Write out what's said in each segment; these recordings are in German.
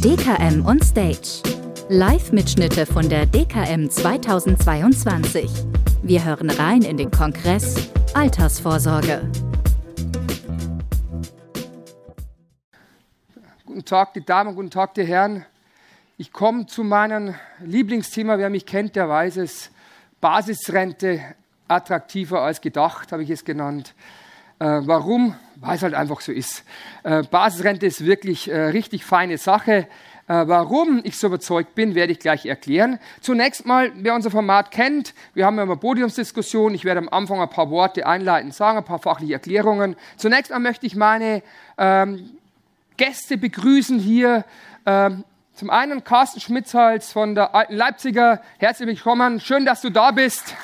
DKM on Stage. Live-Mitschnitte von der DKM 2022. Wir hören rein in den Kongress Altersvorsorge. Guten Tag, die Damen, guten Tag, die Herren. Ich komme zu meinem Lieblingsthema. Wer mich kennt, der weiß es. Basisrente attraktiver als gedacht, habe ich es genannt. Äh, warum? Weil es halt einfach so ist. Äh, Basisrente ist wirklich äh, richtig feine Sache. Äh, warum ich so überzeugt bin, werde ich gleich erklären. Zunächst mal, wer unser Format kennt, wir haben ja immer Podiumsdiskussion. Ich werde am Anfang ein paar Worte einleitend sagen, ein paar fachliche Erklärungen. Zunächst mal möchte ich meine ähm, Gäste begrüßen hier. Ähm, zum einen Carsten Schmitzhals von der Alten Leipziger. Herzlich willkommen. Schön, dass du da bist.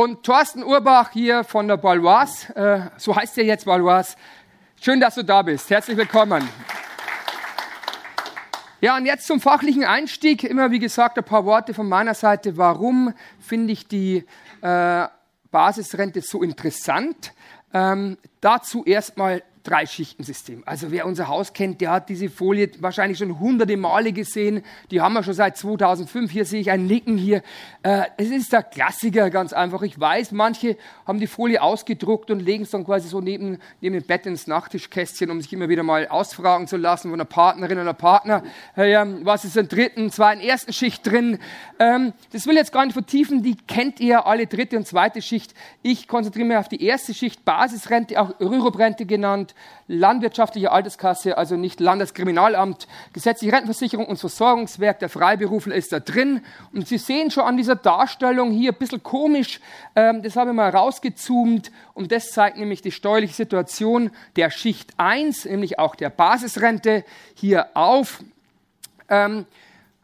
Und Thorsten Urbach hier von der Baloise, äh, so heißt er jetzt Baloise. Schön, dass du da bist. Herzlich willkommen. Ja, und jetzt zum fachlichen Einstieg. Immer wie gesagt ein paar Worte von meiner Seite. Warum finde ich die äh, Basisrente so interessant? Ähm, dazu erstmal Drei-Schichten-System. Also wer unser Haus kennt, der hat diese Folie wahrscheinlich schon hunderte Male gesehen. Die haben wir schon seit 2005. Hier sehe ich ein Nicken hier. Äh, es ist der Klassiker, ganz einfach. Ich weiß, manche haben die Folie ausgedruckt und legen es dann quasi so neben, neben dem Bett ins Nachttischkästchen, um sich immer wieder mal ausfragen zu lassen von einer Partnerin oder Partner. Äh, was ist in der dritten, zweiten, ersten Schicht drin? Ähm, das will ich jetzt gar nicht vertiefen. Die kennt ihr alle, dritte und zweite Schicht. Ich konzentriere mich auf die erste Schicht, Basisrente, auch Rüruprente genannt landwirtschaftliche Alterskasse, also nicht Landeskriminalamt, gesetzliche Rentenversicherung und Versorgungswerk der Freiberufler ist da drin. Und Sie sehen schon an dieser Darstellung hier ein bisschen komisch, ähm, das habe ich mal rausgezoomt und das zeigt nämlich die steuerliche Situation der Schicht 1, nämlich auch der Basisrente hier auf. Ähm,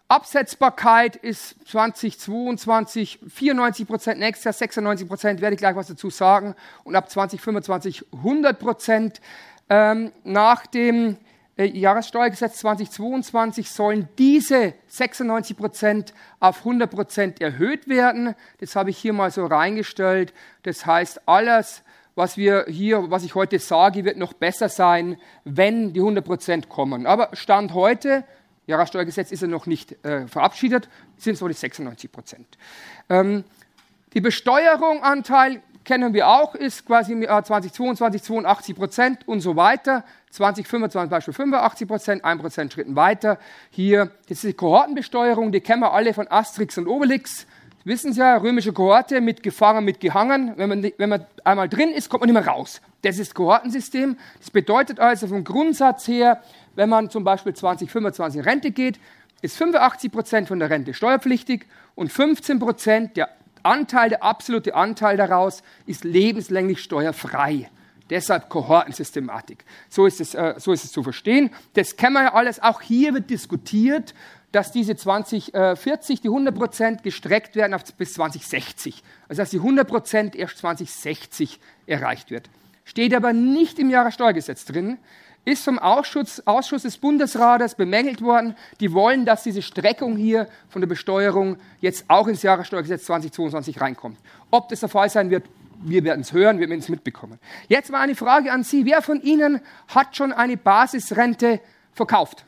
Absetzbarkeit ist 2022 94 Prozent, nächstes Jahr 96 Prozent, werde ich gleich was dazu sagen. Und ab 2025 100 Prozent. Ähm, nach dem äh, Jahressteuergesetz 2022 sollen diese 96 Prozent auf 100 Prozent erhöht werden. Das habe ich hier mal so reingestellt. Das heißt, alles, was wir hier, was ich heute sage, wird noch besser sein, wenn die 100 Prozent kommen. Aber Stand heute Jahressteuergesetz ist ja noch nicht äh, verabschiedet, sind so die 96 Prozent. Ähm, die Besteuerung Anteil kennen wir auch, ist quasi im Jahr 2022 82 Prozent und so weiter. 2025 Beispiel 85 Prozent, 1 Prozent Schritten weiter. Hier, das ist die Kohortenbesteuerung, die kennen wir alle von Asterix und Obelix. Wissen Sie ja, römische Kohorte mit gefangen, mit gehangen. Wenn man, wenn man einmal drin ist, kommt man nicht mehr raus. Das ist Kohortensystem. Das bedeutet also vom Grundsatz her, wenn man zum Beispiel 2025 in Rente geht, ist 85 Prozent von der Rente steuerpflichtig und 15 Prozent, der Anteil, der absolute Anteil daraus, ist lebenslänglich steuerfrei. Deshalb Kohortensystematik. So ist, es, äh, so ist es zu verstehen. Das kennen wir ja alles. Auch hier wird diskutiert, dass diese 2040, die 100 Prozent gestreckt werden auf bis 2060. Also dass die 100 Prozent erst 2060 erreicht wird. Steht aber nicht im Jahressteuergesetz drin ist vom Ausschuss, Ausschuss des Bundesrates bemängelt worden. Die wollen, dass diese Streckung hier von der Besteuerung jetzt auch ins Jahressteuergesetz 2022 reinkommt. Ob das der Fall sein wird, wir werden es hören, wir werden es mitbekommen. Jetzt mal eine Frage an Sie. Wer von Ihnen hat schon eine Basisrente verkauft?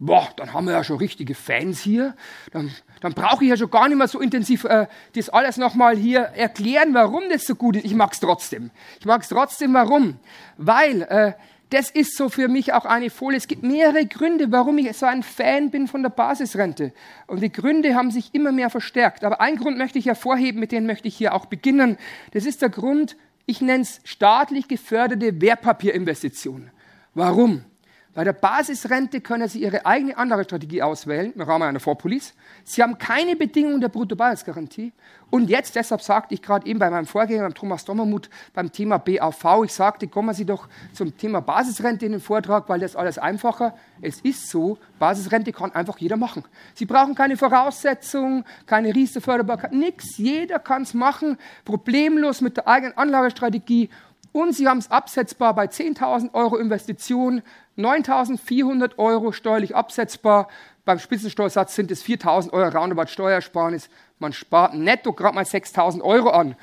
Boah, dann haben wir ja schon richtige Fans hier. Dann, dann brauche ich ja schon gar nicht mehr so intensiv äh, das alles nochmal hier erklären, warum das so gut ist. Ich mag es trotzdem. Ich mag es trotzdem, warum? Weil äh, das ist so für mich auch eine Folie. Es gibt mehrere Gründe, warum ich so ein Fan bin von der Basisrente. Und die Gründe haben sich immer mehr verstärkt. Aber einen Grund möchte ich hervorheben, mit dem möchte ich hier auch beginnen. Das ist der Grund, ich nenne es staatlich geförderte Wertpapierinvestitionen. Warum? Bei der Basisrente können Sie Ihre eigene Anlagestrategie auswählen im Rahmen einer Vorpolice. Sie haben keine Bedingungen der Bruttobasisgarantie. Und jetzt, deshalb sagte ich gerade eben bei meinem Vorgänger, beim Thomas Dommermuth, beim Thema BAV, ich sagte, kommen Sie doch zum Thema Basisrente in den Vortrag, weil das alles einfacher. Es ist so, Basisrente kann einfach jeder machen. Sie brauchen keine Voraussetzungen, keine Riester-Förderbarkeit, nichts. Jeder kann es machen, problemlos mit der eigenen Anlagestrategie und Sie haben es absetzbar bei 10.000 Euro Investition, 9.400 Euro steuerlich absetzbar. Beim Spitzensteuersatz sind es 4.000 Euro Roundabout Steuersparnis. Man spart netto gerade mal 6.000 Euro an.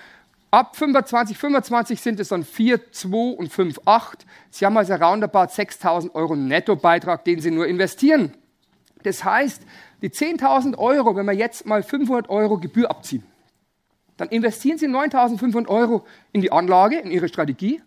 Ab 25, 25 sind es dann 4, 2 und 5, 8. Sie haben also roundabout 6.000 Euro Nettobeitrag, den Sie nur investieren. Das heißt, die 10.000 Euro, wenn wir jetzt mal 500 Euro Gebühr abziehen, dann investieren Sie 9.500 Euro in die Anlage, in Ihre Strategie.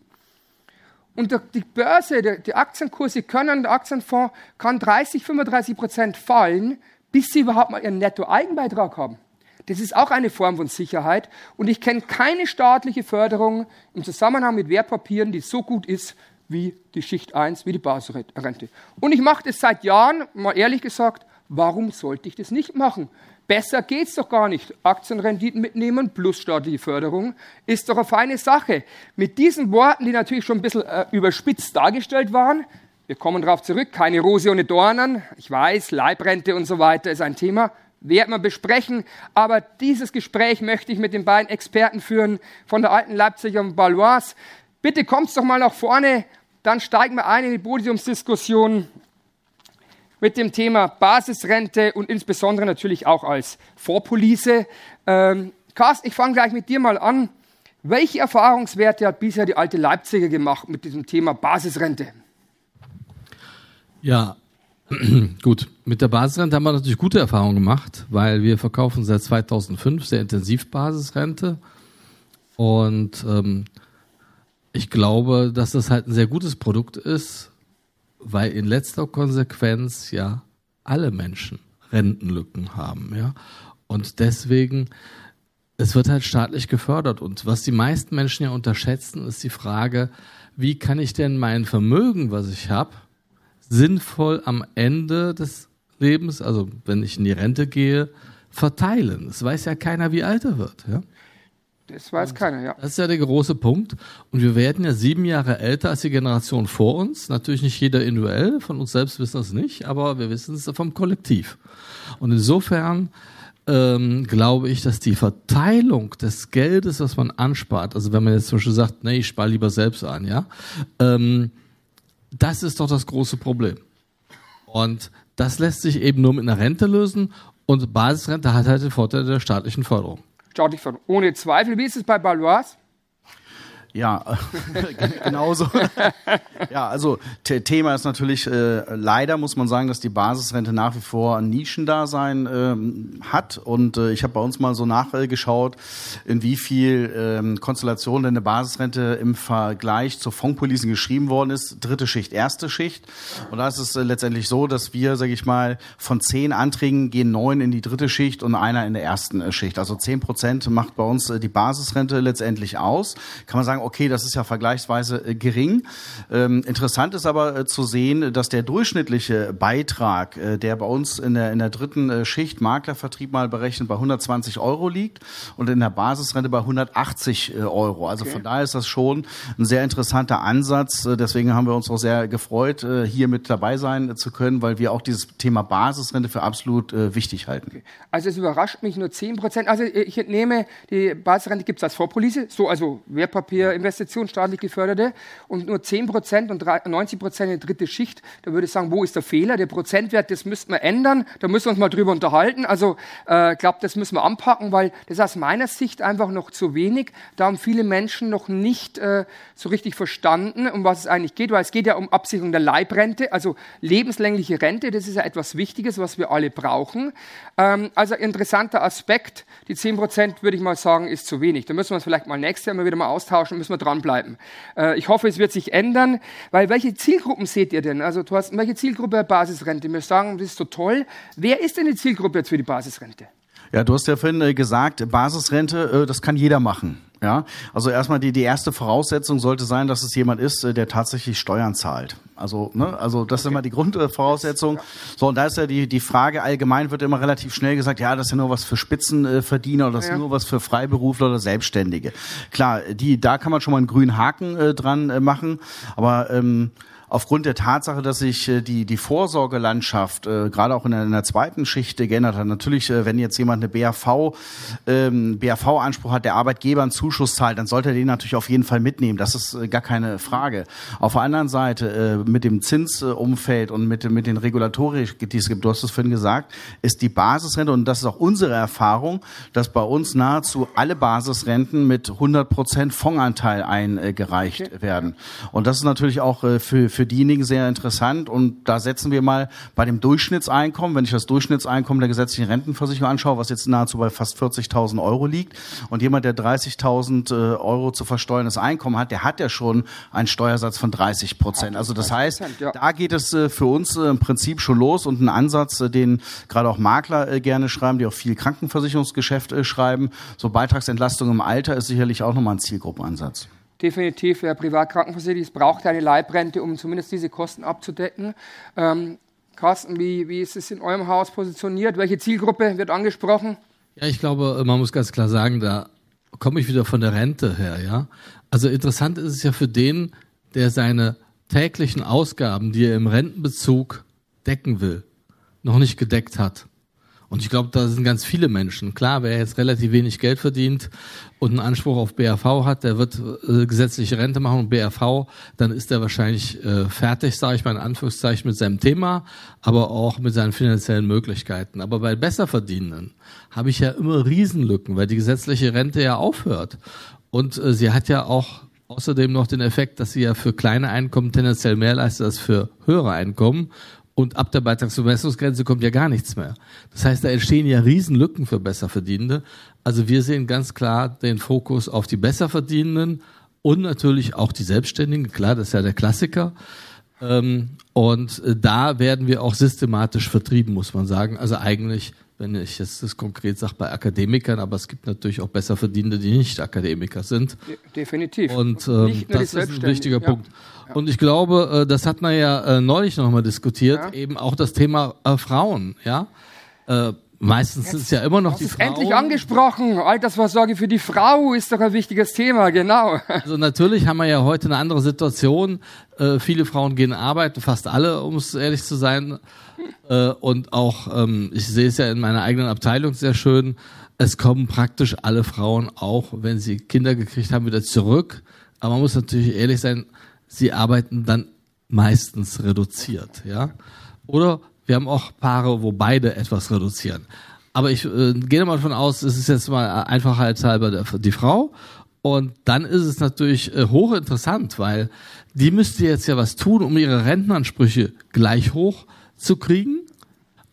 Und die Börse, die Aktienkurse können, der Aktienfonds kann 30, 35 Prozent fallen, bis Sie überhaupt mal Ihren Netto-Eigenbeitrag haben. Das ist auch eine Form von Sicherheit. Und ich kenne keine staatliche Förderung im Zusammenhang mit Wertpapieren, die so gut ist wie die Schicht 1, wie die Basisrente. Und ich mache das seit Jahren, mal ehrlich gesagt, warum sollte ich das nicht machen? Besser geht's doch gar nicht. Aktienrenditen mitnehmen plus staatliche Förderung ist doch eine feine Sache. Mit diesen Worten, die natürlich schon ein bisschen äh, überspitzt dargestellt waren, wir kommen darauf zurück, keine Rose ohne Dornen. Ich weiß, Leibrente und so weiter ist ein Thema, werden wir besprechen. Aber dieses Gespräch möchte ich mit den beiden Experten führen von der alten Leipziger und Balois. Bitte kommt doch mal nach vorne, dann steigen wir ein in die Podiumsdiskussion mit dem Thema Basisrente und insbesondere natürlich auch als Vorpolice. Ähm, Carsten, ich fange gleich mit dir mal an. Welche Erfahrungswerte hat bisher die alte Leipziger gemacht mit diesem Thema Basisrente? Ja, gut. Mit der Basisrente haben wir natürlich gute Erfahrungen gemacht, weil wir verkaufen seit 2005 sehr intensiv Basisrente. Und ähm, ich glaube, dass das halt ein sehr gutes Produkt ist, weil in letzter Konsequenz ja alle Menschen Rentenlücken haben, ja. Und deswegen, es wird halt staatlich gefördert. Und was die meisten Menschen ja unterschätzen, ist die Frage, wie kann ich denn mein Vermögen, was ich habe, sinnvoll am Ende des Lebens, also wenn ich in die Rente gehe, verteilen. Es weiß ja keiner, wie alt er wird. Ja? Das weiß keiner, ja. Das ist ja der große Punkt. Und wir werden ja sieben Jahre älter als die Generation vor uns. Natürlich nicht jeder individuell, von uns selbst wissen wir es nicht, aber wir wissen es vom Kollektiv. Und insofern ähm, glaube ich, dass die Verteilung des Geldes, was man anspart, also wenn man jetzt zum Beispiel sagt, nee, ich spare lieber selbst an, ja, ähm, das ist doch das große Problem. Und das lässt sich eben nur mit einer Rente lösen und Basisrente hat halt den Vorteil der staatlichen Förderung staatlich Förderung. Ohne Zweifel. Wie ist es bei Balois? Ja, genauso. ja, also Thema ist natürlich äh, leider muss man sagen, dass die Basisrente nach wie vor ein Nischendasein ähm, hat. Und äh, ich habe bei uns mal so nachgeschaut, in wie viel ähm, Konstellationen denn eine Basisrente im Vergleich zur Fondspolice geschrieben worden ist. Dritte Schicht, erste Schicht. Und da ist es äh, letztendlich so, dass wir, sage ich mal, von zehn Anträgen gehen neun in die dritte Schicht und einer in der ersten äh, Schicht. Also zehn Prozent macht bei uns äh, die Basisrente letztendlich aus. Kann man sagen, sagen, okay, das ist ja vergleichsweise äh, gering. Ähm, interessant ist aber äh, zu sehen, dass der durchschnittliche Beitrag, äh, der bei uns in der, in der dritten äh, Schicht Maklervertrieb mal berechnet, bei 120 Euro liegt und in der Basisrente bei 180 äh, Euro. Also okay. von daher ist das schon ein sehr interessanter Ansatz. Äh, deswegen haben wir uns auch sehr gefreut, hier mit dabei sein zu können, weil wir auch dieses Thema Basisrente für absolut wichtig halten. Okay. Also es überrascht mich nur 10 Prozent. Also ich entnehme, die Basisrente gibt es als Vorpolice, so also Wertpapier Investitionen staatlich geförderte und nur 10 Prozent und 90 Prozent in die dritte Schicht. Da würde ich sagen, wo ist der Fehler? Der Prozentwert, das müssten wir ändern. Da müssen wir uns mal drüber unterhalten. Also ich äh, glaube, das müssen wir anpacken, weil das aus meiner Sicht einfach noch zu wenig. Da haben viele Menschen noch nicht äh, so richtig verstanden, um was es eigentlich geht, weil es geht ja um Absicherung der Leibrente, also lebenslängliche Rente. Das ist ja etwas Wichtiges, was wir alle brauchen. Ähm, also interessanter Aspekt. Die 10 Prozent, würde ich mal sagen, ist zu wenig. Da müssen wir uns vielleicht mal nächstes Jahr mal wieder mal austauschen müssen wir dranbleiben. Äh, ich hoffe, es wird sich ändern, weil welche Zielgruppen seht ihr denn? Also Thorsten, welche Zielgruppe Basisrente? Wir sagen, das ist so toll. Wer ist denn die Zielgruppe jetzt für die Basisrente? Ja, du hast ja vorhin äh, gesagt, Basisrente, äh, das kann jeder machen. Ja, also erstmal die, die erste Voraussetzung sollte sein, dass es jemand ist, äh, der tatsächlich Steuern zahlt. Also, ne, also das okay. ist immer die Grundvoraussetzung. So, und da ist ja die, die Frage allgemein wird immer relativ schnell gesagt, ja, das ist ja nur was für Spitzenverdiener oder das ist ja. nur was für Freiberufler oder Selbstständige. Klar, die, da kann man schon mal einen grünen Haken äh, dran äh, machen, aber ähm, aufgrund der Tatsache, dass sich äh, die, die Vorsorgelandschaft äh, gerade auch in der, in der zweiten Schicht geändert hat. Natürlich, äh, wenn jetzt jemand eine BAV, ähm, BAV-Anspruch hat, der Arbeitgeber einen Zuschuss zahlt, dann sollte er den natürlich auf jeden Fall mitnehmen. Das ist äh, gar keine Frage. Auf der anderen Seite, äh, mit dem Zinsumfeld und mit, mit den Regulatorik, die es gibt, du hast es vorhin gesagt, ist die Basisrente, und das ist auch unsere Erfahrung, dass bei uns nahezu alle Basisrenten mit 100 Prozent Fondsanteil eingereicht okay. werden. Und das ist natürlich auch äh, für, für diejenigen sehr interessant. Und da setzen wir mal bei dem Durchschnittseinkommen, wenn ich das Durchschnittseinkommen der gesetzlichen Rentenversicherung anschaue, was jetzt nahezu bei fast 40.000 Euro liegt, und jemand, der 30.000 äh, Euro zu versteuerndes Einkommen hat, der hat ja schon einen Steuersatz von 30 Prozent. Also das heißt, da geht es äh, für uns im Prinzip schon los und ein Ansatz, den gerade auch Makler gerne schreiben, die auch viel Krankenversicherungsgeschäft schreiben. So Beitragsentlastung im Alter ist sicherlich auch nochmal ein Zielgruppenansatz definitiv wer privat krankenversichert ist, braucht eine Leibrente, um zumindest diese Kosten abzudecken. Ähm, Carsten, wie, wie ist es in eurem Haus positioniert? Welche Zielgruppe wird angesprochen? Ja, ich glaube, man muss ganz klar sagen, da komme ich wieder von der Rente her, ja. Also interessant ist es ja für den, der seine täglichen Ausgaben, die er im Rentenbezug decken will, noch nicht gedeckt hat. Und ich glaube, da sind ganz viele Menschen. Klar, wer jetzt relativ wenig Geld verdient und einen Anspruch auf BAV hat, der wird äh, gesetzliche Rente machen und BAV, dann ist er wahrscheinlich äh, fertig, sage ich mal in Anführungszeichen, mit seinem Thema, aber auch mit seinen finanziellen Möglichkeiten. Aber bei Besserverdienenden habe ich ja immer Riesenlücken, weil die gesetzliche Rente ja aufhört. Und äh, sie hat ja auch außerdem noch den Effekt, dass sie ja für kleine Einkommen tendenziell mehr leistet als für höhere Einkommen und ab der Beitragsbemessungsgrenze kommt ja gar nichts mehr. Das heißt, da entstehen ja Riesenlücken für Besserverdienende. Also wir sehen ganz klar den Fokus auf die Besserverdienenden und natürlich auch die Selbstständigen. Klar, das ist ja der Klassiker. Ähm, und äh, da werden wir auch systematisch vertrieben, muss man sagen. Also eigentlich, wenn ich jetzt das konkret sage, bei Akademikern, aber es gibt natürlich auch Besserverdienende, die nicht Akademiker sind. Definitiv. Und ähm, das ist ein wichtiger ja. Punkt. Und ich glaube, äh, das hat man ja äh, neulich noch mal diskutiert, ja. eben auch das Thema äh, Frauen, ja. Meistens sind es ja immer noch die Frauen. Endlich angesprochen. Altersvorsorge für die Frau ist doch ein wichtiges Thema, genau. Also natürlich haben wir ja heute eine andere Situation. Äh, viele Frauen gehen arbeiten, fast alle, um es ehrlich zu sein. Äh, und auch, ähm, ich sehe es ja in meiner eigenen Abteilung sehr schön, es kommen praktisch alle Frauen auch, wenn sie Kinder gekriegt haben, wieder zurück. Aber man muss natürlich ehrlich sein, sie arbeiten dann meistens reduziert, ja. Oder wir haben auch Paare, wo beide etwas reduzieren. Aber ich äh, gehe mal davon aus, es ist jetzt mal einfachheitshalber der, die Frau. Und dann ist es natürlich äh, hochinteressant, weil die müsste jetzt ja was tun, um ihre Rentenansprüche gleich hoch zu kriegen.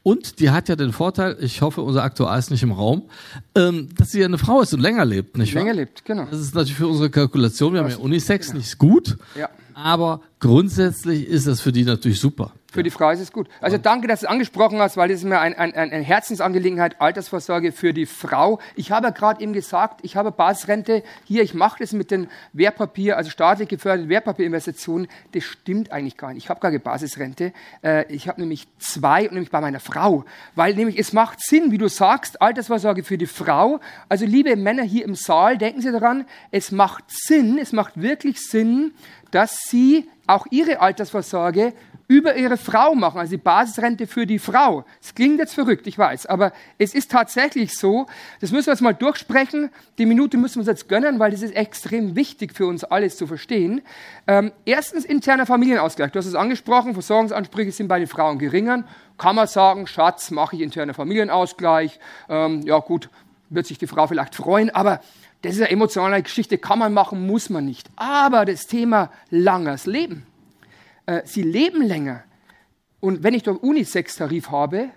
Und die hat ja den Vorteil, ich hoffe, unser Aktuar ist nicht im Raum, ähm, dass sie ja eine Frau ist und länger lebt, nicht wahr? Länger lebt, genau. Das ist natürlich für unsere Kalkulation, wir haben ja Unisex, genau. nicht gut. Ja. Aber grundsätzlich ist das für die natürlich super. Für die Frau ist es gut. Also danke, dass du es angesprochen hast, weil das ist mir ein, ein, eine Herzensangelegenheit, Altersvorsorge für die Frau. Ich habe ja gerade eben gesagt, ich habe Basisrente hier, ich mache das mit den Wertpapier, also staatlich geförderte Wertpapierinvestitionen. Das stimmt eigentlich gar nicht. Ich habe gar keine Basisrente. Äh, ich habe nämlich zwei, und nämlich bei meiner Frau. Weil nämlich es macht Sinn, wie du sagst, Altersvorsorge für die Frau. Also liebe Männer hier im Saal, denken Sie daran, es macht Sinn, es macht wirklich Sinn, dass Sie auch Ihre Altersvorsorge über ihre Frau machen, also die Basisrente für die Frau. Es klingt jetzt verrückt, ich weiß, aber es ist tatsächlich so. Das müssen wir jetzt mal durchsprechen. Die Minute müssen wir uns jetzt gönnen, weil das ist extrem wichtig für uns alles zu verstehen. Ähm, erstens interner Familienausgleich. Du hast es angesprochen, Versorgungsansprüche sind bei den Frauen geringer. Kann man sagen, Schatz, mache ich interner Familienausgleich. Ähm, ja gut, wird sich die Frau vielleicht freuen, aber das ist eine emotionale Geschichte, kann man machen, muss man nicht. Aber das Thema langes Leben äh, sie leben länger. Und wenn ich doch Unisex-Tarif habe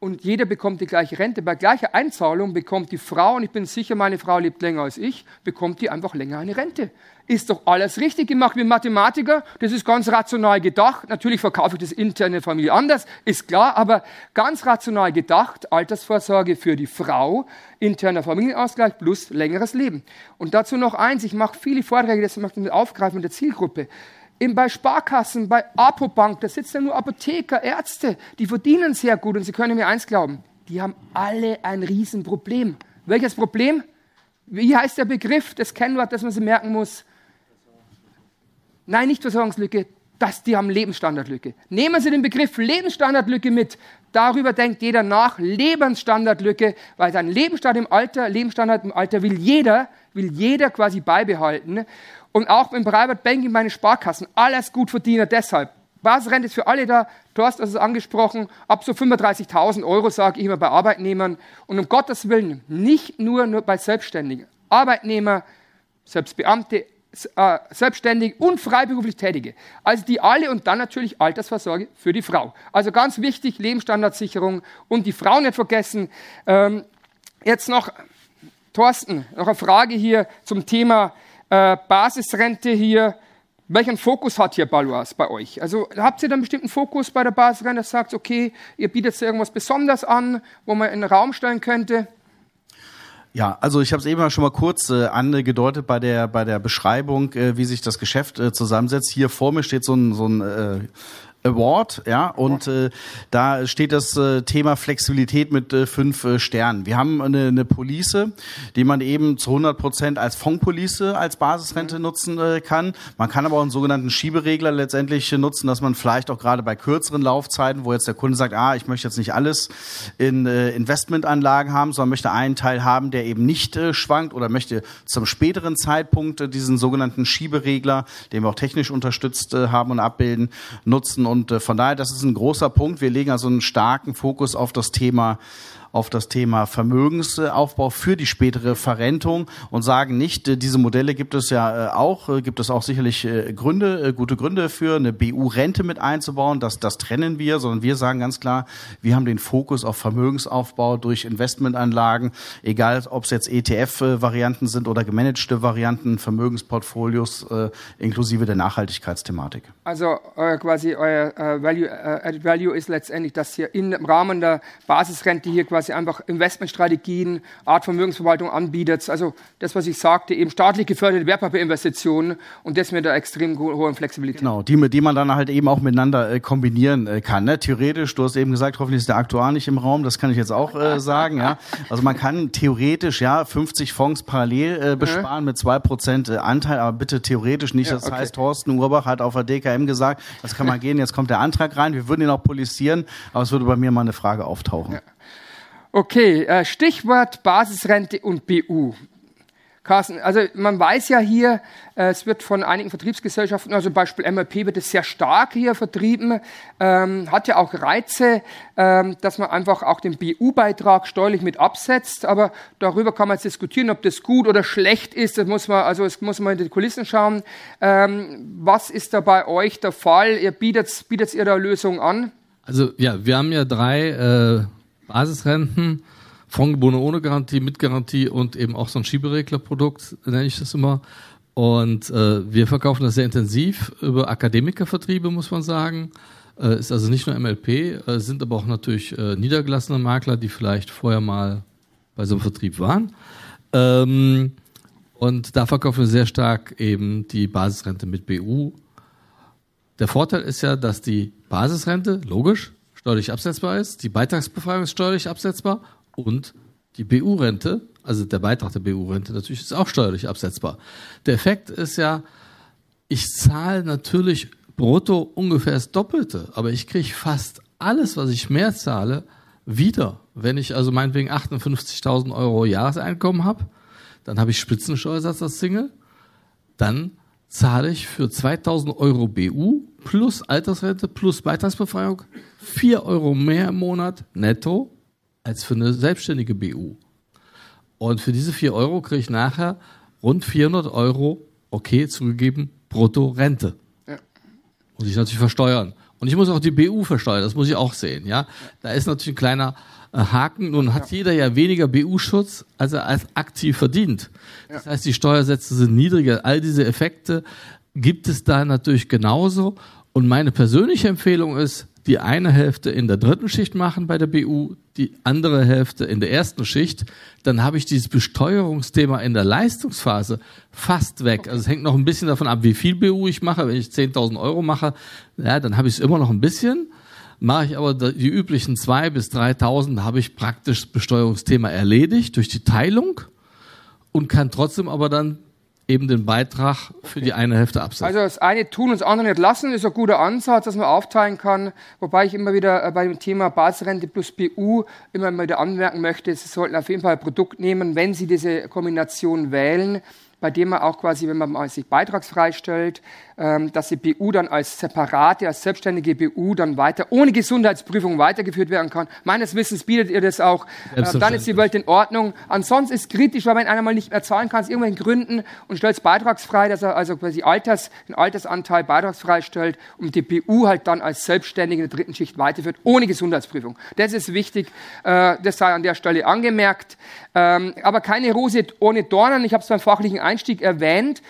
und jeder bekommt die gleiche Rente, bei gleicher Einzahlung bekommt die Frau, und ich bin sicher, meine Frau lebt länger als ich, bekommt die einfach länger eine Rente. Ist doch alles richtig gemacht wie Mathematiker, das ist ganz rational gedacht. Natürlich verkaufe ich das interne Familie anders, ist klar, aber ganz rational gedacht, Altersvorsorge für die Frau, interner Familienausgleich plus längeres Leben. Und dazu noch eins, ich mache viele Vorträge, das möchte ich aufgreifen mit der Zielgruppe. Eben bei Sparkassen, bei Apobank, da sitzen ja nur Apotheker, Ärzte, die verdienen sehr gut und Sie können mir eins glauben, die haben alle ein Riesenproblem. Welches Problem? Wie heißt der Begriff, das Kennwort, das man sich merken muss? Nein, nicht Versorgungslücke, dass die haben Lebensstandardlücke. Nehmen Sie den Begriff Lebensstandardlücke mit. Darüber denkt jeder nach. Lebensstandardlücke, weil sein Lebensstandard im Alter, Lebensstandard im Alter will jeder, will jeder quasi beibehalten. Und auch im Private Banking, meine Sparkassen, alles gut Gutverdiener deshalb. Basisrente ist für alle da. Du hast es angesprochen, ab so 35.000 Euro sage ich immer bei Arbeitnehmern. Und um Gottes Willen, nicht nur, nur bei Selbstständigen. Arbeitnehmer, selbst Beamte, äh, selbstständig und freiberuflich Tätige. Also die alle und dann natürlich Altersvorsorge für die Frau. Also ganz wichtig, Lebensstandardsicherung und die Frau nicht vergessen. Ähm, jetzt noch, Thorsten, noch eine Frage hier zum Thema äh, Basisrente hier. Welchen Fokus hat hier Balois bei euch? Also habt ihr da einen bestimmten Fokus bei der Basisrente, dass sagt, okay, ihr bietet irgendwas besonders an, wo man in den Raum stellen könnte? Ja, also ich habe es eben schon mal kurz äh, angedeutet bei der bei der Beschreibung, äh, wie sich das Geschäft äh, zusammensetzt. Hier vor mir steht so ein, so ein äh, Award, ja, und äh, da steht das äh, Thema Flexibilität mit äh, fünf äh, Sternen. Wir haben eine, eine Police, die man eben zu 100 Prozent als Fondpolice als Basisrente mhm. nutzen äh, kann. Man kann aber auch einen sogenannten Schieberegler letztendlich äh, nutzen, dass man vielleicht auch gerade bei kürzeren Laufzeiten, wo jetzt der Kunde sagt, ah, ich möchte jetzt nicht alles in äh, Investmentanlagen haben, sondern möchte einen Teil haben, der eben nicht äh, schwankt oder möchte zum späteren Zeitpunkt äh, diesen sogenannten Schieberegler, den wir auch technisch unterstützt äh, haben und abbilden, nutzen und äh, von daher, das ist ein großer Punkt. Wir legen also einen starken Fokus auf das Thema auf das Thema Vermögensaufbau für die spätere Verrentung und sagen nicht, äh, diese Modelle gibt es ja äh, auch, äh, gibt es auch sicherlich Gründe, gute Gründe für eine BU-Rente mit einzubauen. Das, das trennen wir, sondern wir sagen ganz klar, wir haben den Fokus auf Vermögensaufbau durch Investmentanlagen, egal ob es jetzt ETF-Varianten sind oder gemanagte Varianten, Vermögensportfolios inklusive der Nachhaltigkeitsthematik. Also euer, quasi euer Value, Added Value ist letztendlich, dass ihr im Rahmen der Basisrente hier quasi quasi einfach Investmentstrategien, Art Vermögensverwaltung anbietet. Also das, was ich sagte, eben staatlich geförderte Wertpapierinvestitionen und das mit der extrem hohen Flexibilität. Genau, die, die man dann halt eben auch miteinander äh, kombinieren äh, kann. Ne? Theoretisch, du hast eben gesagt, hoffentlich ist der Aktuar nicht im Raum, das kann ich jetzt auch äh, sagen. ja. Also man kann theoretisch ja 50 Fonds parallel äh, besparen mhm. mit 2% äh, Anteil, aber bitte theoretisch nicht. Ja, das okay. heißt, Thorsten Urbach hat auf der DKM gesagt, das kann man gehen, jetzt kommt der Antrag rein, wir würden ihn auch polisieren, aber es würde bei mir mal eine Frage auftauchen. Ja. Okay, äh, Stichwort Basisrente und BU. Carsten, also man weiß ja hier, äh, es wird von einigen Vertriebsgesellschaften, also zum Beispiel MLP wird es sehr stark hier vertrieben, ähm, hat ja auch Reize, ähm, dass man einfach auch den BU-Beitrag steuerlich mit absetzt, aber darüber kann man jetzt diskutieren, ob das gut oder schlecht ist, das muss man, also es muss man in die Kulissen schauen. Ähm, was ist da bei euch der Fall? Ihr bietet, bietet ihr da Lösungen an? Also ja, wir haben ja drei äh Basisrenten, Fondgebone ohne Garantie, mit Garantie und eben auch so ein Schiebereglerprodukt, nenne ich das immer. Und äh, wir verkaufen das sehr intensiv über Akademikervertriebe, muss man sagen. Äh, ist also nicht nur MLP, äh, sind aber auch natürlich äh, niedergelassene Makler, die vielleicht vorher mal bei so einem Vertrieb waren. Ähm, und da verkaufen wir sehr stark eben die Basisrente mit BU. Der Vorteil ist ja, dass die Basisrente, logisch, steuerlich absetzbar ist, die Beitragsbefreiung ist steuerlich absetzbar und die BU-Rente, also der Beitrag der BU-Rente natürlich ist auch steuerlich absetzbar. Der Effekt ist ja, ich zahle natürlich brutto ungefähr das Doppelte, aber ich kriege fast alles, was ich mehr zahle, wieder. Wenn ich also meinetwegen 58.000 Euro Jahreseinkommen habe, dann habe ich Spitzensteuersatz als Single, dann zahle ich für 2000 Euro BU plus Altersrente plus Beitragsbefreiung 4 Euro mehr im Monat netto als für eine selbstständige BU. Und für diese 4 Euro kriege ich nachher rund 400 Euro, okay, zugegeben, brutto Rente. Ja. Muss ich natürlich versteuern. Und ich muss auch die BU versteuern, das muss ich auch sehen, ja. Da ist natürlich ein kleiner äh, Haken. Nun hat jeder ja weniger BU-Schutz, als er als aktiv verdient. Das heißt, die Steuersätze sind niedriger. All diese Effekte gibt es da natürlich genauso. Und meine persönliche Empfehlung ist, die eine Hälfte in der dritten Schicht machen bei der BU, die andere Hälfte in der ersten Schicht. Dann habe ich dieses Besteuerungsthema in der Leistungsphase fast weg. Also es hängt noch ein bisschen davon ab, wie viel BU ich mache. Wenn ich 10.000 Euro mache, ja, dann habe ich es immer noch ein bisschen. Mache ich aber die üblichen zwei bis 3.000, habe ich praktisch das Besteuerungsthema erledigt durch die Teilung und kann trotzdem aber dann eben den Beitrag für die eine Hälfte absetzen. Also das eine tun und das andere nicht lassen ist ein guter Ansatz, dass man aufteilen kann. Wobei ich immer wieder äh, bei dem Thema Basisrente plus BU immer wieder anmerken möchte, Sie sollten auf jeden Fall ein Produkt nehmen, wenn Sie diese Kombination wählen, bei dem man auch quasi, wenn man sich beitragsfrei stellt, ähm, dass die BU dann als separate, als selbstständige BU dann weiter ohne Gesundheitsprüfung weitergeführt werden kann. Meines Wissens bietet ihr das auch. Äh, dann ist die Welt in Ordnung. Ansonsten ist kritisch, weil wenn einer mal nicht mehr zahlen kann, aus irgendwelchen Gründen und stellt es beitragsfrei, dass er also quasi Alters, den Altersanteil beitragsfrei stellt und die BU halt dann als selbstständige in der dritten Schicht weiterführt, ohne Gesundheitsprüfung. Das ist wichtig. Äh, das sei an der Stelle angemerkt. Ähm, aber keine Rose ohne Dornen. Ich habe es beim fachlichen Einstieg erwähnt.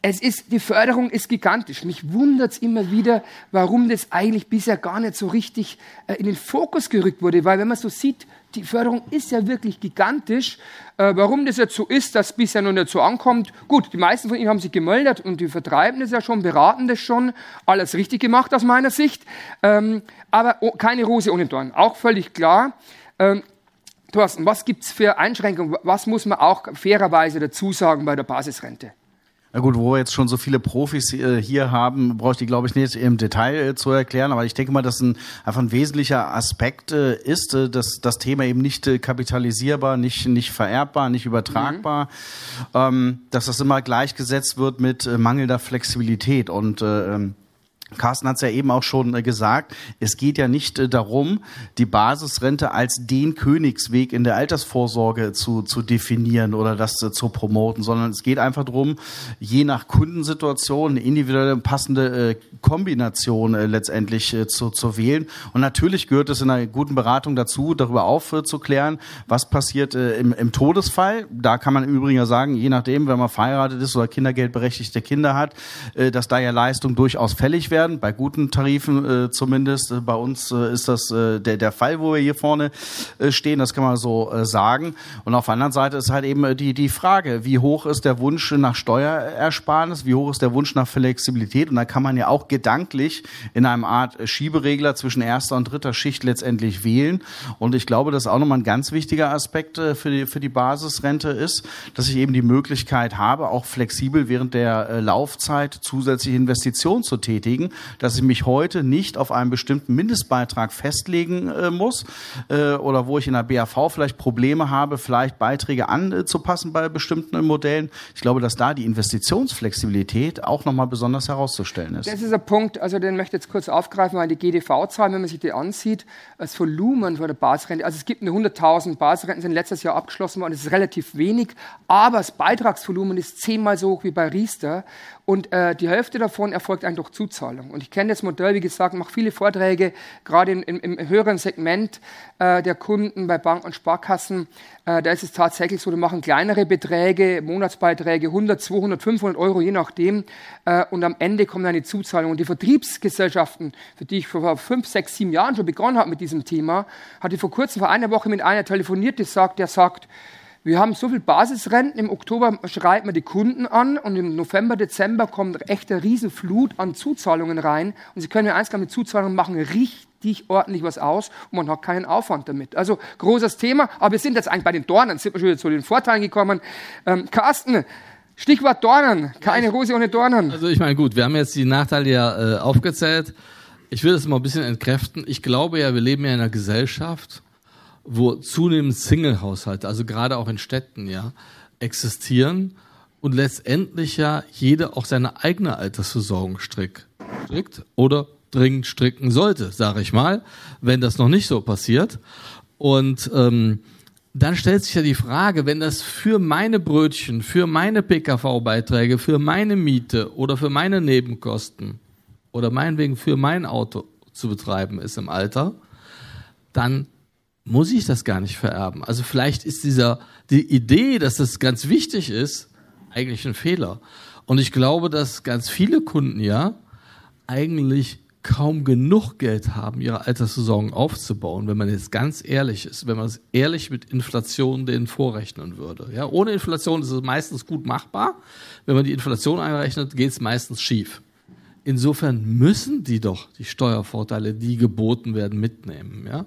Es ist, die Förderung ist gigantisch. Mich wundert es immer wieder, warum das eigentlich bisher gar nicht so richtig äh, in den Fokus gerückt wurde. Weil wenn man so sieht, die Förderung ist ja wirklich gigantisch. Äh, warum das jetzt so ist, dass bisher noch nicht so ankommt. Gut, die meisten von Ihnen haben sich gemeldet und die vertreiben das ja schon, beraten das schon. Alles richtig gemacht aus meiner Sicht. Ähm, aber oh, keine Rose ohne Dorn. Auch völlig klar. Ähm, Thorsten, was gibt's für Einschränkungen? Was muss man auch fairerweise dazu sagen bei der Basisrente? Na gut, wo wir jetzt schon so viele Profis äh, hier haben, brauche ich die, glaube ich, nicht im Detail äh, zu erklären. Aber ich denke mal, dass ein einfach ein wesentlicher Aspekt äh, ist, dass das Thema eben nicht kapitalisierbar, nicht nicht vererbbar, nicht übertragbar, mhm. Ähm, dass das immer gleichgesetzt wird mit mangelnder Flexibilität und ähm, Carsten hat es ja eben auch schon äh, gesagt, es geht ja nicht äh, darum, die Basisrente als den Königsweg in der Altersvorsorge zu, zu definieren oder das äh, zu promoten, sondern es geht einfach darum, je nach Kundensituation eine individuelle passende Kombination letztendlich zu, zu wählen. Und natürlich gehört es in einer guten Beratung dazu, darüber aufzuklären, was passiert im, im Todesfall. Da kann man im Übrigen ja sagen, je nachdem, wenn man verheiratet ist oder kindergeldberechtigte Kinder hat, dass da ja Leistungen durchaus fällig werden werden, bei guten Tarifen äh, zumindest. Äh, bei uns äh, ist das äh, der, der Fall, wo wir hier vorne äh, stehen, das kann man so äh, sagen. Und auf der anderen Seite ist halt eben äh, die, die Frage, wie hoch ist der Wunsch nach Steuerersparnis, wie hoch ist der Wunsch nach Flexibilität. Und da kann man ja auch gedanklich in einem Art Schieberegler zwischen erster und dritter Schicht letztendlich wählen. Und ich glaube, das ist auch nochmal ein ganz wichtiger Aspekt äh, für, die, für die Basisrente ist, dass ich eben die Möglichkeit habe, auch flexibel während der Laufzeit zusätzliche Investitionen zu tätigen dass ich mich heute nicht auf einen bestimmten Mindestbeitrag festlegen äh, muss äh, oder wo ich in der BAV vielleicht Probleme habe, vielleicht Beiträge anzupassen bei bestimmten Modellen. Ich glaube, dass da die Investitionsflexibilität auch nochmal besonders herauszustellen ist. Das ist ein Punkt, also den möchte ich jetzt kurz aufgreifen, weil die GDV-Zahlen, wenn man sich die ansieht, das Volumen von der Basisrente, also es gibt eine 100.000 Basisrenten, sind letztes Jahr abgeschlossen worden, das ist relativ wenig, aber das Beitragsvolumen ist zehnmal so hoch wie bei Riester und äh, die Hälfte davon erfolgt eigentlich durch Zuzahlung. Und ich kenne das Modell, wie gesagt, mache viele Vorträge, gerade im, im höheren Segment äh, der Kunden bei Banken und Sparkassen. Äh, da ist es tatsächlich so, die machen kleinere Beträge, Monatsbeiträge, 100, 200, 500 Euro, je nachdem. Äh, und am Ende kommt eine Zuzahlung. Und die Vertriebsgesellschaften, für die ich vor fünf, sechs, sieben Jahren schon begonnen habe mit diesem Thema, hatte vor kurzem, vor einer Woche mit einer telefoniert, die sagt, der sagt, wir haben so viel Basisrenten, im Oktober schreibt man die Kunden an und im November, Dezember kommt echt eine Riesenflut an Zuzahlungen rein. Und Sie können mir eins mit Zuzahlungen machen richtig ordentlich was aus und man hat keinen Aufwand damit. Also großes Thema, aber wir sind jetzt eigentlich bei den Dornen, sind wir schon wieder zu den Vorteilen gekommen. Ähm, Carsten, Stichwort Dornen, keine Rose ohne Dornen. Also ich meine, gut, wir haben jetzt die Nachteile ja äh, aufgezählt. Ich will das mal ein bisschen entkräften. Ich glaube ja, wir leben ja in einer Gesellschaft, wo zunehmend Single-Haushalte, also gerade auch in Städten, ja, existieren und letztendlich ja jeder auch seine eigene Altersversorgung strickt, oder dringend stricken sollte, sage ich mal, wenn das noch nicht so passiert. Und ähm, dann stellt sich ja die Frage, wenn das für meine Brötchen, für meine PKV-Beiträge, für meine Miete oder für meine Nebenkosten oder meinetwegen für mein Auto zu betreiben ist im Alter, dann muss ich das gar nicht vererben. Also vielleicht ist dieser, die Idee, dass das ganz wichtig ist, eigentlich ein Fehler. Und ich glaube, dass ganz viele Kunden ja eigentlich kaum genug Geld haben, ihre Altersversorgung aufzubauen, wenn man jetzt ganz ehrlich ist, wenn man es ehrlich mit Inflation denen vorrechnen würde. Ja, ohne Inflation ist es meistens gut machbar. Wenn man die Inflation einrechnet, geht es meistens schief. Insofern müssen die doch die Steuervorteile, die geboten werden, mitnehmen. Ja?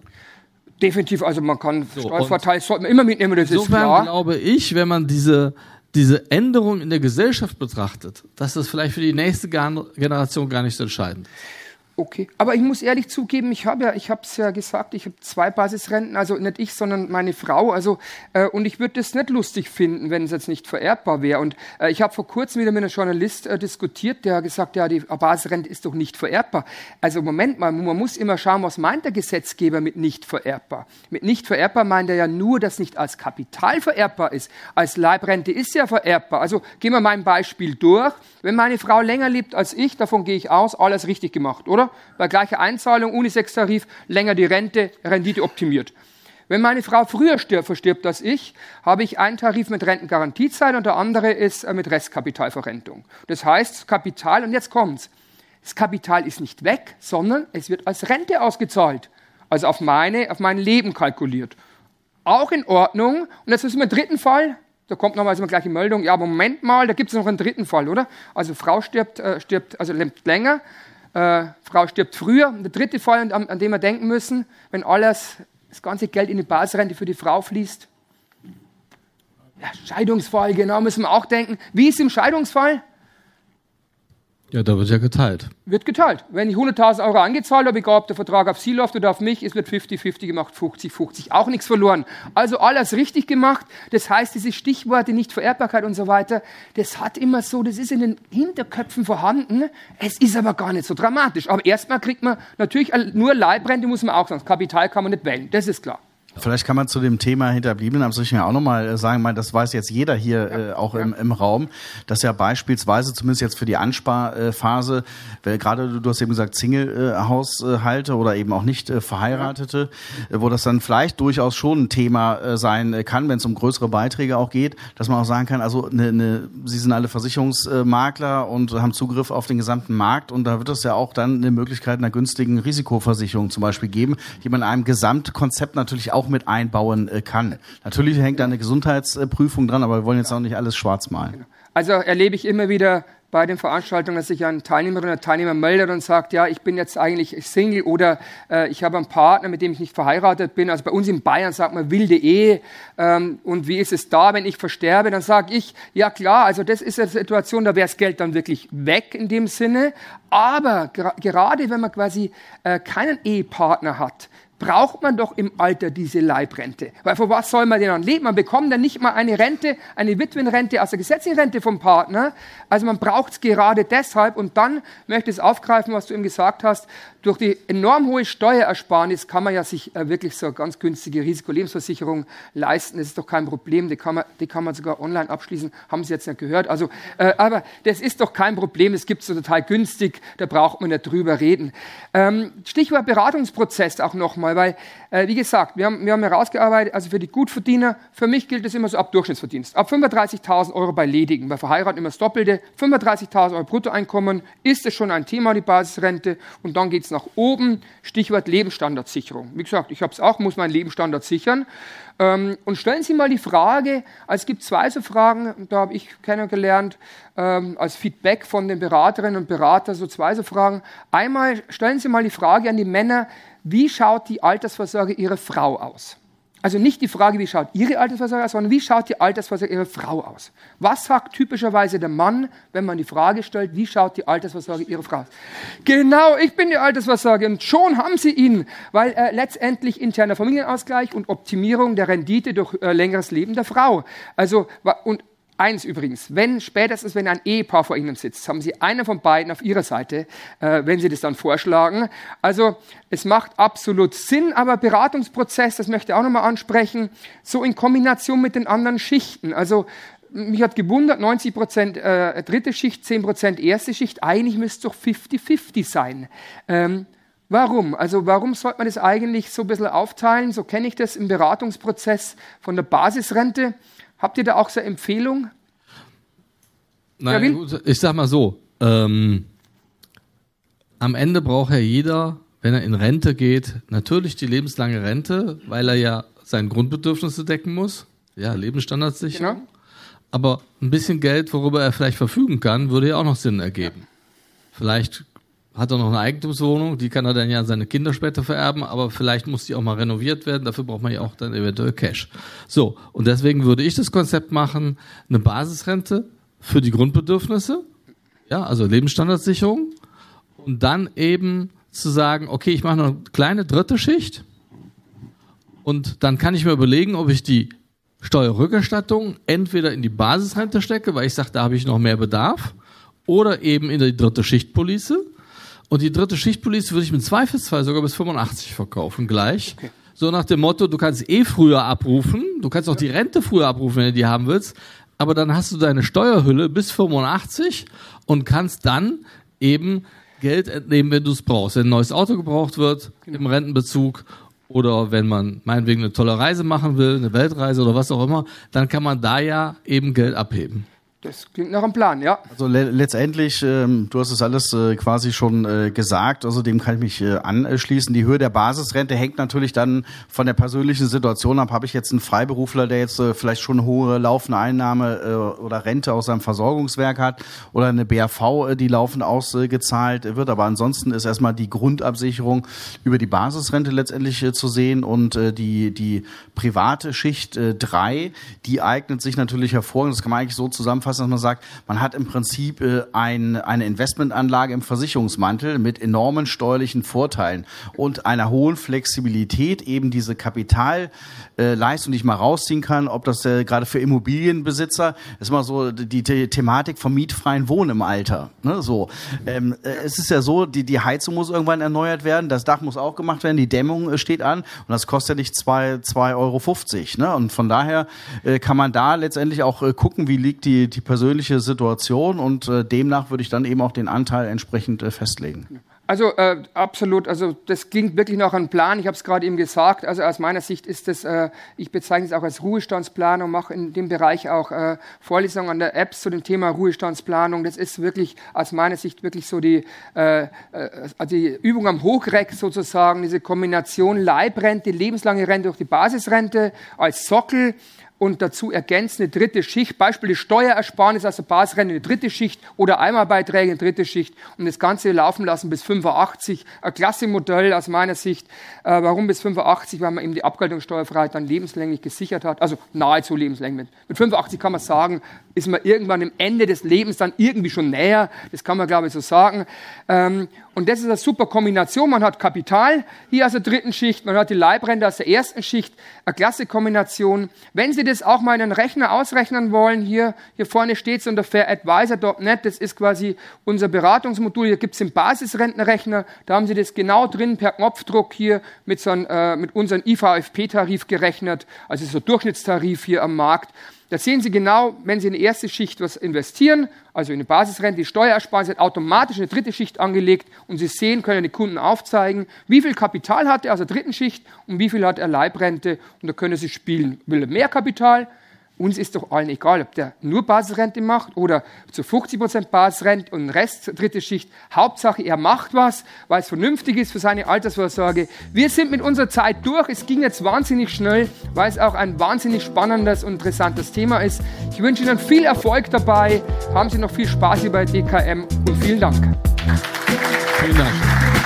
Definitiv, also man kann so, sollte man immer mitnehmen, das ist klar. glaube ich, wenn man diese diese Änderung in der Gesellschaft betrachtet, dass das vielleicht für die nächste Generation gar nicht so entscheidend ist. Okay, aber ich muss ehrlich zugeben, ich habe ja, ich habe es ja gesagt, ich habe zwei Basisrenten, also nicht ich, sondern meine Frau. Also äh, und ich würde das nicht lustig finden, wenn es jetzt nicht vererbbar wäre. Und äh, ich habe vor kurzem wieder mit einem Journalist äh, diskutiert, der hat gesagt, ja, die Basisrente ist doch nicht vererbbar. Also Moment mal, man muss immer schauen, was meint der Gesetzgeber mit nicht vererbbar. Mit nicht vererbbar meint er ja nur, dass nicht als Kapital vererbbar ist. Als Leibrente ist ja vererbbar. Also gehen wir mein Beispiel durch. Wenn meine Frau länger lebt als ich, davon gehe ich aus, alles richtig gemacht, oder? Bei gleicher Einzahlung, Unisex-Tarif, länger die Rente, Rendite optimiert. Wenn meine Frau früher stirbt, verstirbt als ich, habe ich einen Tarif mit Rentengarantiezeit und der andere ist äh, mit Restkapitalverrentung. Das heißt, Kapital, und jetzt kommt's. Das Kapital ist nicht weg, sondern es wird als Rente ausgezahlt. Also auf meine, auf mein Leben kalkuliert. Auch in Ordnung. Und jetzt ist im dritten Fall, da kommt nochmal so eine gleiche Meldung, ja, Moment mal, da gibt es noch einen dritten Fall, oder? Also Frau stirbt, äh, stirbt also lebt länger, äh, Frau stirbt früher. Der dritte Fall, an, an den wir denken müssen, wenn alles, das ganze Geld in die Basisrente für die Frau fließt. Ja, Scheidungsfall, genau, müssen wir auch denken. Wie ist im Scheidungsfall? Ja, da wird ja geteilt. Wird geteilt. Wenn ich 100.000 Euro angezahlt habe, egal ob der Vertrag auf Sie läuft oder auf mich, es wird 50-50 gemacht, 50-50. Auch nichts verloren. Also alles richtig gemacht. Das heißt, diese Stichworte, nicht Vererbbarkeit und so weiter, das hat immer so, das ist in den Hinterköpfen vorhanden. Es ist aber gar nicht so dramatisch. Aber erstmal kriegt man natürlich nur Leibrente, muss man auch sagen. Das Kapital kann man nicht wählen. Das ist klar. Vielleicht kann man zu dem Thema Hinterbliebenen am ja auch nochmal äh, sagen, mal, das weiß jetzt jeder hier ja, äh, auch ja. im, im Raum, dass ja beispielsweise, zumindest jetzt für die Ansparphase, weil gerade du, du hast eben gesagt, Single-Haushalte oder eben auch nicht äh, Verheiratete, ja. wo das dann vielleicht durchaus schon ein Thema äh, sein kann, wenn es um größere Beiträge auch geht, dass man auch sagen kann, also eine, ne, sie sind alle Versicherungsmakler und haben Zugriff auf den gesamten Markt und da wird es ja auch dann eine Möglichkeit einer günstigen Risikoversicherung zum Beispiel geben, die man in einem Gesamtkonzept natürlich auch auch mit einbauen äh, kann. Natürlich hängt da eine Gesundheitsprüfung dran, aber wir wollen jetzt auch nicht alles schwarz malen. Also erlebe ich immer wieder bei den Veranstaltungen, dass sich ein Teilnehmer oder Teilnehmer meldet und sagt, ja, ich bin jetzt eigentlich Single oder äh, ich habe einen Partner, mit dem ich nicht verheiratet bin. Also bei uns in Bayern sagt man wilde Ehe. Ähm, und wie ist es da, wenn ich versterbe? Dann sage ich, ja klar, also das ist eine Situation, da wäre das Geld dann wirklich weg in dem Sinne. Aber ger gerade wenn man quasi äh, keinen Ehepartner hat, braucht man doch im Alter diese Leibrente. Weil vor was soll man denn dann leben? Man bekommt dann nicht mal eine Rente, eine Witwenrente, also gesetzliche Rente vom Partner. Also man braucht es gerade deshalb. Und dann möchte ich es aufgreifen, was du eben gesagt hast. Durch die enorm hohe Steuerersparnis kann man ja sich äh, wirklich so eine ganz günstige Risikolebensversicherung leisten. Das ist doch kein Problem. Die kann man, die kann man sogar online abschließen. Haben Sie jetzt nicht gehört. Also, äh, aber das ist doch kein Problem. Es gibt so total günstig. Da braucht man nicht drüber reden. Ähm, Stichwort Beratungsprozess auch nochmal mal, weil, äh, wie gesagt, wir haben, wir haben herausgearbeitet, also für die Gutverdiener, für mich gilt es immer so ab Durchschnittsverdienst. Ab 35.000 Euro bei Ledigen, bei Verheiraten immer das Doppelte. 35.000 Euro Bruttoeinkommen ist es schon ein Thema, die Basisrente. Und dann geht es nach oben, Stichwort Lebensstandardsicherung. Wie gesagt, ich habe es auch, muss meinen Lebensstandard sichern. Ähm, und stellen Sie mal die Frage, also es gibt zwei so Fragen, da habe ich kennengelernt, ähm, als Feedback von den Beraterinnen und Beratern, so zwei so Fragen. Einmal stellen Sie mal die Frage an die Männer, wie schaut die Altersvorsorge Ihrer Frau aus? Also nicht die Frage, wie schaut Ihre Altersvorsorge aus, sondern wie schaut die Altersvorsorge Ihrer Frau aus? Was sagt typischerweise der Mann, wenn man die Frage stellt, wie schaut die Altersvorsorge Ihrer Frau aus? Genau, ich bin die Altersvorsorge und schon haben Sie ihn, weil äh, letztendlich interner Familienausgleich und Optimierung der Rendite durch äh, längeres Leben der Frau. Also und Eins übrigens, wenn spätestens, wenn ein Ehepaar vor Ihnen sitzt, haben Sie einen von beiden auf Ihrer Seite, äh, wenn Sie das dann vorschlagen. Also es macht absolut Sinn, aber Beratungsprozess, das möchte ich auch nochmal ansprechen, so in Kombination mit den anderen Schichten. Also mich hat gewundert, 90 Prozent äh, dritte Schicht, 10 Prozent erste Schicht. Eigentlich müsste es doch 50-50 sein. Ähm, Warum? Also warum sollte man das eigentlich so ein bisschen aufteilen? So kenne ich das im Beratungsprozess von der Basisrente. Habt ihr da auch so eine Empfehlung? Nein, ich sag mal so, ähm, am Ende braucht ja jeder, wenn er in Rente geht, natürlich die lebenslange Rente, weil er ja seine Grundbedürfnisse decken muss. Ja, Lebensstandardsicherung. Genau. Aber ein bisschen Geld, worüber er vielleicht verfügen kann, würde ja auch noch Sinn ergeben. Ja. Vielleicht hat er noch eine Eigentumswohnung, die kann er dann ja an seine Kinder später vererben, aber vielleicht muss die auch mal renoviert werden, dafür braucht man ja auch dann eventuell Cash. So, und deswegen würde ich das Konzept machen, eine Basisrente für die Grundbedürfnisse, ja, also Lebensstandardsicherung, und dann eben zu sagen, okay, ich mache noch eine kleine dritte Schicht und dann kann ich mir überlegen, ob ich die Steuerrückerstattung entweder in die Basisrente stecke, weil ich sage, da habe ich noch mehr Bedarf, oder eben in die dritte Schichtpolice. Und die dritte Schichtpolice würde ich mit Zweifelsfall sogar bis 85 verkaufen, gleich. Okay. So nach dem Motto, du kannst eh früher abrufen, du kannst auch die Rente früher abrufen, wenn du die haben willst, aber dann hast du deine Steuerhülle bis 85 und kannst dann eben Geld entnehmen, wenn du es brauchst. Wenn ein neues Auto gebraucht wird genau. im Rentenbezug oder wenn man meinetwegen eine tolle Reise machen will, eine Weltreise oder was auch immer, dann kann man da ja eben Geld abheben. Das klingt nach einem Plan, ja. Also le letztendlich, ähm, du hast es alles äh, quasi schon äh, gesagt, also dem kann ich mich äh, anschließen. Die Höhe der Basisrente hängt natürlich dann von der persönlichen Situation ab. Habe ich jetzt einen Freiberufler, der jetzt äh, vielleicht schon eine hohe laufende Einnahme äh, oder Rente aus seinem Versorgungswerk hat oder eine BAV, äh, die laufend ausgezahlt wird. Aber ansonsten ist erstmal die Grundabsicherung über die Basisrente letztendlich zu sehen und die, die private Schicht drei, die eignet sich natürlich hervorragend. Das kann man eigentlich so zusammenfassen zusammenfassen, dass man sagt, man hat im Prinzip äh, ein, eine Investmentanlage im Versicherungsmantel mit enormen steuerlichen Vorteilen und einer hohen Flexibilität, eben diese Kapitalleistung, die ich mal rausziehen kann, ob das äh, gerade für Immobilienbesitzer, ist immer so die, die Thematik vom mietfreien Wohnen im Alter. Ne? So, ähm, äh, es ist ja so, die, die Heizung muss irgendwann erneuert werden, das Dach muss auch gemacht werden, die Dämmung äh, steht an und das kostet ja nicht zwei, zwei Euro. 50, ne? Und von daher äh, kann man da letztendlich auch äh, gucken, wie liegt die, die die persönliche Situation und äh, demnach würde ich dann eben auch den Anteil entsprechend äh, festlegen. Also äh, absolut, also das klingt wirklich nach einem Plan. Ich habe es gerade eben gesagt. Also aus meiner Sicht ist das, äh, ich bezeichne es auch als Ruhestandsplanung, mache in dem Bereich auch äh, Vorlesungen an der Apps zu dem Thema Ruhestandsplanung. Das ist wirklich aus meiner Sicht wirklich so die, äh, äh, die Übung am Hochreck sozusagen, diese Kombination Leibrente, lebenslange Rente durch die Basisrente als Sockel und dazu ergänzt eine dritte Schicht, Beispiel die Steuerersparnis aus der Basisrente, eine dritte Schicht oder Einmalbeiträge, eine dritte Schicht und das Ganze laufen lassen bis 85. Ein klasse Modell aus meiner Sicht. Äh, warum bis 85? Weil man eben die Abgeltungssteuerfreiheit dann lebenslänglich gesichert hat, also nahezu lebenslänglich. Mit 85 kann man sagen, ist man irgendwann im Ende des Lebens dann irgendwie schon näher, das kann man glaube ich so sagen. Ähm, und das ist eine super Kombination. Man hat Kapital hier aus der dritten Schicht, man hat die Leibrente aus der ersten Schicht. Eine klasse Kombination. Wenn Sie das auch mal in einen Rechner ausrechnen wollen, hier, hier vorne steht es unter fairadvisor.net. Das ist quasi unser Beratungsmodul. Hier gibt es den Basisrentenrechner. Da haben Sie das genau drin per Knopfdruck hier mit, so einem, äh, mit unserem IVFP-Tarif gerechnet. Also so Durchschnittstarif hier am Markt. Da sehen Sie genau, wenn Sie in die erste Schicht was investieren, also in eine Basisrente, die Steuerersparnis automatisch in eine dritte Schicht angelegt und Sie sehen, können die Kunden aufzeigen, wie viel Kapital hat er aus der dritten Schicht und wie viel hat er Leibrente und da können Sie spielen. Will er mehr Kapital, uns ist doch allen egal, ob der nur Basisrente macht oder zu 50 Prozent Basisrente und Rest dritte Schicht. Hauptsache, er macht was, weil es vernünftig ist für seine Altersvorsorge. Wir sind mit unserer Zeit durch. Es ging jetzt wahnsinnig schnell, weil es auch ein wahnsinnig spannendes und interessantes Thema ist. Ich wünsche Ihnen viel Erfolg dabei. Haben Sie noch viel Spaß hier bei DKM und vielen Dank. Vielen Dank.